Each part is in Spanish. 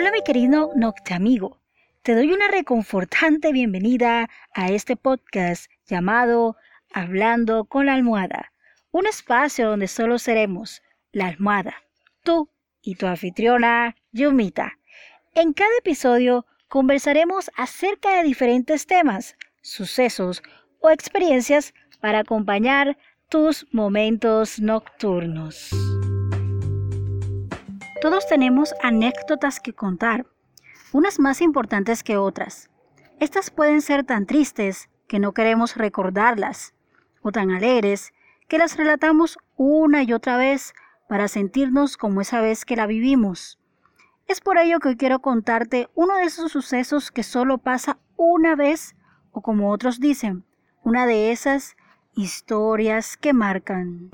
Hola mi querido Noctamigo, te doy una reconfortante bienvenida a este podcast llamado Hablando con la almohada, un espacio donde solo seremos la almohada, tú y tu anfitriona Yumita. En cada episodio conversaremos acerca de diferentes temas, sucesos o experiencias para acompañar tus momentos nocturnos. Todos tenemos anécdotas que contar, unas más importantes que otras. Estas pueden ser tan tristes que no queremos recordarlas, o tan alegres que las relatamos una y otra vez para sentirnos como esa vez que la vivimos. Es por ello que hoy quiero contarte uno de esos sucesos que solo pasa una vez, o como otros dicen, una de esas historias que marcan.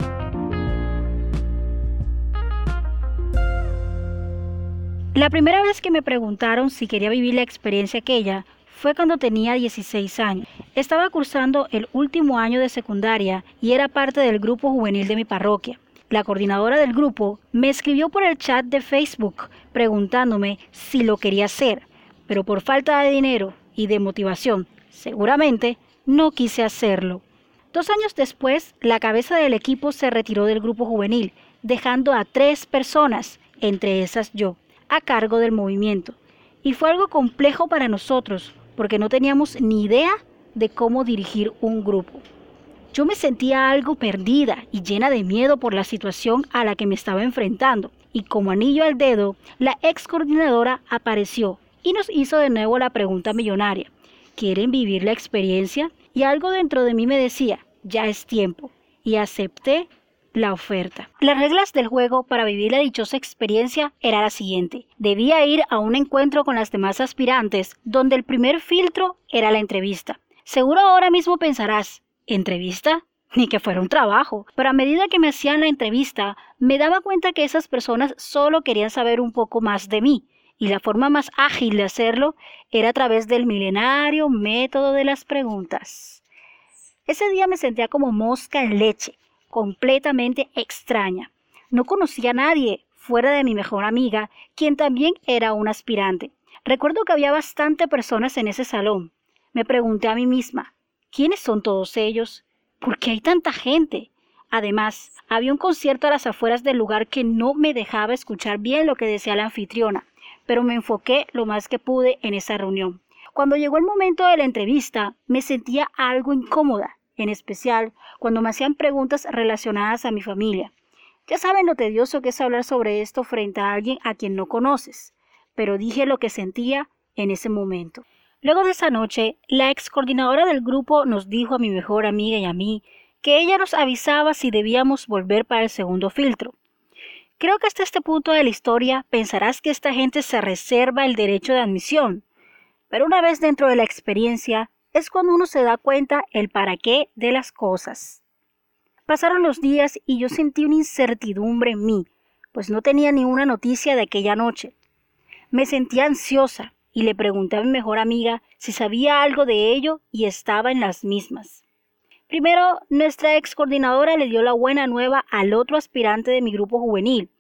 La primera vez que me preguntaron si quería vivir la experiencia aquella fue cuando tenía 16 años. Estaba cursando el último año de secundaria y era parte del grupo juvenil de mi parroquia. La coordinadora del grupo me escribió por el chat de Facebook preguntándome si lo quería hacer, pero por falta de dinero y de motivación, seguramente no quise hacerlo. Dos años después, la cabeza del equipo se retiró del grupo juvenil, dejando a tres personas, entre esas yo, a cargo del movimiento. Y fue algo complejo para nosotros, porque no teníamos ni idea de cómo dirigir un grupo. Yo me sentía algo perdida y llena de miedo por la situación a la que me estaba enfrentando. Y como anillo al dedo, la ex coordinadora apareció y nos hizo de nuevo la pregunta millonaria. ¿Quieren vivir la experiencia? Y algo dentro de mí me decía, ya es tiempo. Y acepté la oferta. Las reglas del juego para vivir la dichosa experiencia era la siguiente. Debía ir a un encuentro con las demás aspirantes, donde el primer filtro era la entrevista. Seguro ahora mismo pensarás, ¿entrevista? Ni que fuera un trabajo. Pero a medida que me hacían la entrevista, me daba cuenta que esas personas solo querían saber un poco más de mí. Y la forma más ágil de hacerlo era a través del milenario método de las preguntas. Ese día me sentía como mosca en leche, completamente extraña. No conocía a nadie fuera de mi mejor amiga, quien también era un aspirante. Recuerdo que había bastante personas en ese salón. Me pregunté a mí misma, ¿quiénes son todos ellos? ¿Por qué hay tanta gente? Además, había un concierto a las afueras del lugar que no me dejaba escuchar bien lo que decía la anfitriona, pero me enfoqué lo más que pude en esa reunión. Cuando llegó el momento de la entrevista, me sentía algo incómoda en especial cuando me hacían preguntas relacionadas a mi familia. Ya saben lo tedioso que es hablar sobre esto frente a alguien a quien no conoces, pero dije lo que sentía en ese momento. Luego de esa noche, la ex coordinadora del grupo nos dijo a mi mejor amiga y a mí que ella nos avisaba si debíamos volver para el segundo filtro. Creo que hasta este punto de la historia pensarás que esta gente se reserva el derecho de admisión, pero una vez dentro de la experiencia, es cuando uno se da cuenta el para qué de las cosas. Pasaron los días y yo sentí una incertidumbre en mí, pues no tenía ninguna noticia de aquella noche. Me sentía ansiosa y le pregunté a mi mejor amiga si sabía algo de ello y estaba en las mismas. Primero, nuestra ex coordinadora le dio la buena nueva al otro aspirante de mi grupo juvenil,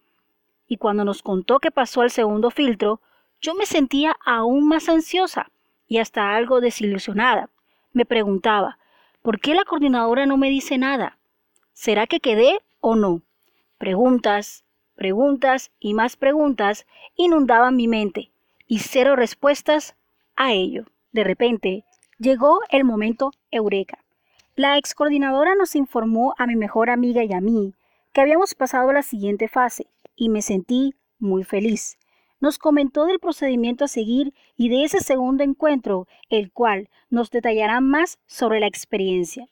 y cuando nos contó que pasó al segundo filtro, yo me sentía aún más ansiosa y hasta algo desilusionada. Me preguntaba, ¿por qué la coordinadora no me dice nada? ¿Será que quedé o no? Preguntas, preguntas y más preguntas inundaban mi mente y cero respuestas a ello. De repente, llegó el momento eureka. La ex coordinadora nos informó a mi mejor amiga y a mí que habíamos pasado la siguiente fase y me sentí muy feliz nos comentó del procedimiento a seguir y de ese segundo encuentro, el cual nos detallará más sobre la experiencia.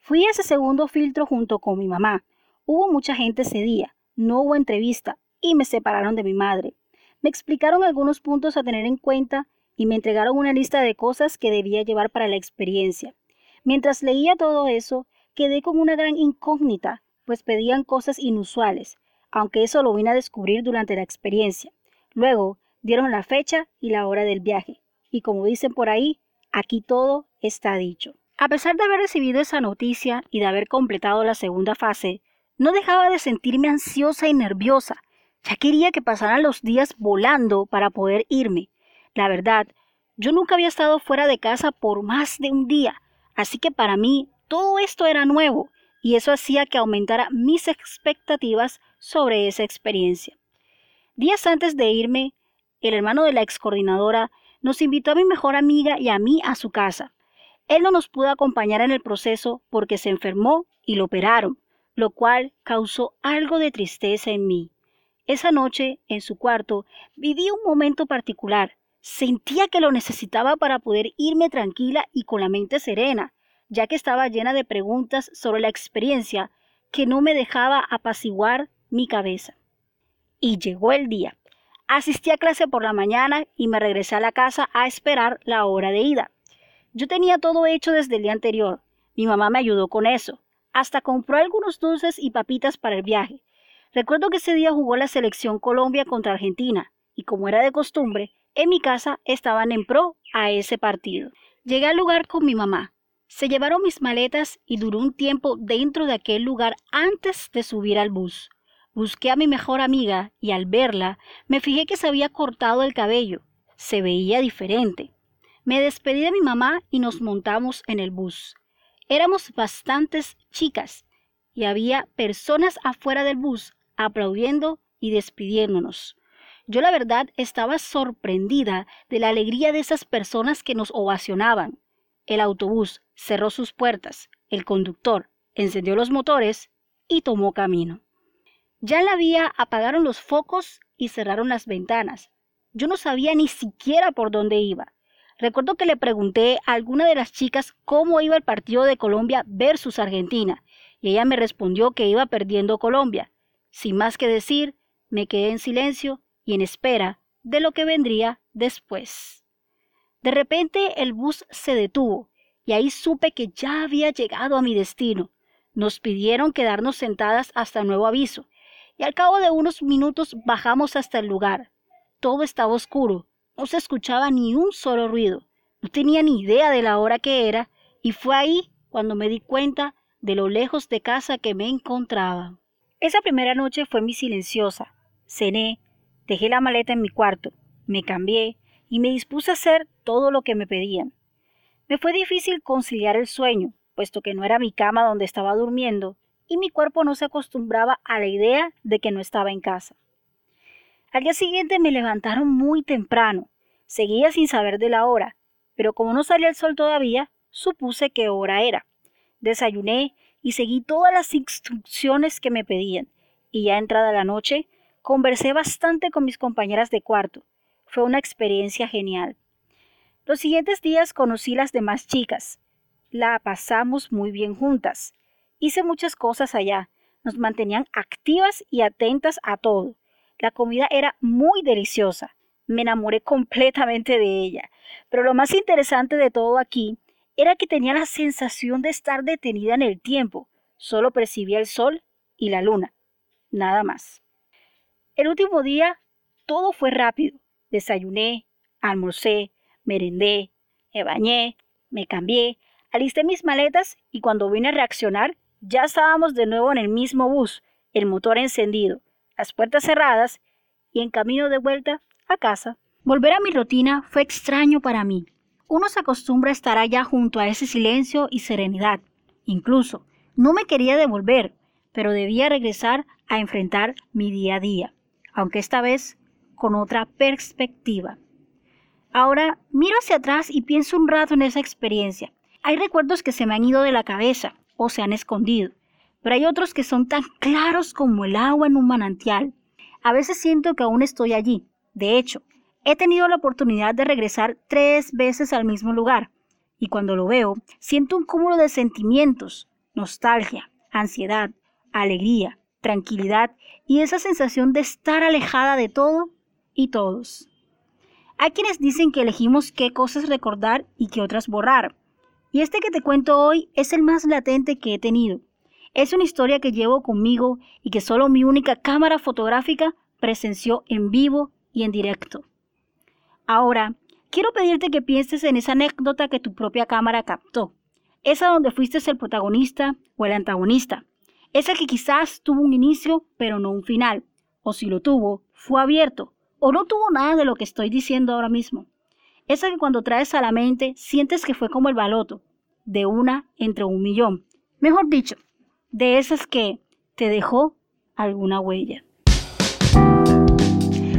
Fui a ese segundo filtro junto con mi mamá. Hubo mucha gente ese día, no hubo entrevista y me separaron de mi madre. Me explicaron algunos puntos a tener en cuenta y me entregaron una lista de cosas que debía llevar para la experiencia. Mientras leía todo eso, quedé con una gran incógnita, pues pedían cosas inusuales, aunque eso lo vine a descubrir durante la experiencia. Luego dieron la fecha y la hora del viaje. Y como dicen por ahí, aquí todo está dicho. A pesar de haber recibido esa noticia y de haber completado la segunda fase, no dejaba de sentirme ansiosa y nerviosa. Ya quería que pasaran los días volando para poder irme. La verdad, yo nunca había estado fuera de casa por más de un día, así que para mí todo esto era nuevo y eso hacía que aumentara mis expectativas sobre esa experiencia. Días antes de irme, el hermano de la ex coordinadora nos invitó a mi mejor amiga y a mí a su casa. Él no nos pudo acompañar en el proceso porque se enfermó y lo operaron, lo cual causó algo de tristeza en mí. Esa noche, en su cuarto, viví un momento particular. Sentía que lo necesitaba para poder irme tranquila y con la mente serena, ya que estaba llena de preguntas sobre la experiencia que no me dejaba apaciguar mi cabeza. Y llegó el día. Asistí a clase por la mañana y me regresé a la casa a esperar la hora de ida. Yo tenía todo hecho desde el día anterior. Mi mamá me ayudó con eso. Hasta compró algunos dulces y papitas para el viaje. Recuerdo que ese día jugó la selección Colombia contra Argentina y como era de costumbre, en mi casa estaban en pro a ese partido. Llegué al lugar con mi mamá. Se llevaron mis maletas y duró un tiempo dentro de aquel lugar antes de subir al bus. Busqué a mi mejor amiga y al verla me fijé que se había cortado el cabello. Se veía diferente. Me despedí de mi mamá y nos montamos en el bus. Éramos bastantes chicas y había personas afuera del bus aplaudiendo y despidiéndonos. Yo la verdad estaba sorprendida de la alegría de esas personas que nos ovacionaban. El autobús cerró sus puertas, el conductor encendió los motores y tomó camino. Ya en la vía apagaron los focos y cerraron las ventanas. Yo no sabía ni siquiera por dónde iba. Recuerdo que le pregunté a alguna de las chicas cómo iba el partido de Colombia versus Argentina, y ella me respondió que iba perdiendo Colombia. Sin más que decir, me quedé en silencio y en espera de lo que vendría después. De repente el bus se detuvo y ahí supe que ya había llegado a mi destino. Nos pidieron quedarnos sentadas hasta nuevo aviso y al cabo de unos minutos bajamos hasta el lugar. Todo estaba oscuro, no se escuchaba ni un solo ruido, no tenía ni idea de la hora que era y fue ahí cuando me di cuenta de lo lejos de casa que me encontraba. Esa primera noche fue muy silenciosa. Cené, Dejé la maleta en mi cuarto, me cambié y me dispuse a hacer todo lo que me pedían. Me fue difícil conciliar el sueño, puesto que no era mi cama donde estaba durmiendo y mi cuerpo no se acostumbraba a la idea de que no estaba en casa. Al día siguiente me levantaron muy temprano. Seguía sin saber de la hora, pero como no salía el sol todavía, supuse qué hora era. Desayuné y seguí todas las instrucciones que me pedían, y ya entrada la noche, Conversé bastante con mis compañeras de cuarto. Fue una experiencia genial. Los siguientes días conocí las demás chicas. La pasamos muy bien juntas. Hice muchas cosas allá. Nos mantenían activas y atentas a todo. La comida era muy deliciosa. Me enamoré completamente de ella. Pero lo más interesante de todo aquí era que tenía la sensación de estar detenida en el tiempo. Solo percibía el sol y la luna. Nada más. El último día todo fue rápido. Desayuné, almorcé, merendé, me bañé, me cambié, alisté mis maletas y cuando vine a reaccionar ya estábamos de nuevo en el mismo bus, el motor encendido, las puertas cerradas y en camino de vuelta a casa. Volver a mi rutina fue extraño para mí. Uno se acostumbra a estar allá junto a ese silencio y serenidad. Incluso, no me quería devolver, pero debía regresar a enfrentar mi día a día aunque esta vez con otra perspectiva. Ahora miro hacia atrás y pienso un rato en esa experiencia. Hay recuerdos que se me han ido de la cabeza se han escondido, pero hay otros que son tan claros como el agua en un manantial. A veces siento que aún estoy allí. De hecho, he tenido la oportunidad de regresar tres veces al mismo lugar, y cuando lo veo, siento un cúmulo de sentimientos, nostalgia, ansiedad, alegría, tranquilidad y esa sensación de estar alejada de todo y todos. Hay quienes dicen que elegimos qué cosas recordar y qué otras borrar. Y este que te cuento hoy es el más latente que he tenido. Es una historia que llevo conmigo y que solo mi única cámara fotográfica presenció en vivo y en directo. Ahora, quiero pedirte que pienses en esa anécdota que tu propia cámara captó. Esa donde fuiste el protagonista o el antagonista esa que quizás tuvo un inicio, pero no un final. o si lo tuvo, fue abierto, o no tuvo nada de lo que estoy diciendo ahora mismo. Esa que cuando traes a la mente sientes que fue como el baloto, de una entre un millón. Mejor dicho, de esas que te dejó alguna huella.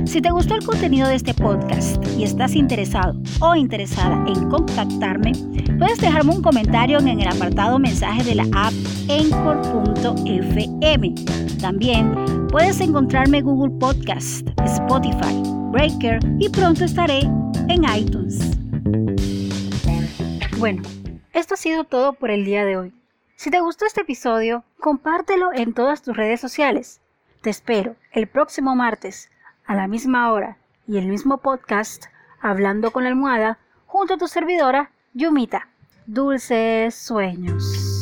Si te gustó el contenido de este podcast y estás interesado o interesada en contactarme, puedes dejarme un comentario en el apartado mensaje de la app encore.fm. También puedes encontrarme en Google Podcast, Spotify, Breaker y pronto estaré en iTunes. Bueno, esto ha sido todo por el día de hoy. Si te gustó este episodio, compártelo en todas tus redes sociales. Te espero el próximo martes a la misma hora y el mismo podcast Hablando con la almohada junto a tu servidora Yumita. Dulces sueños.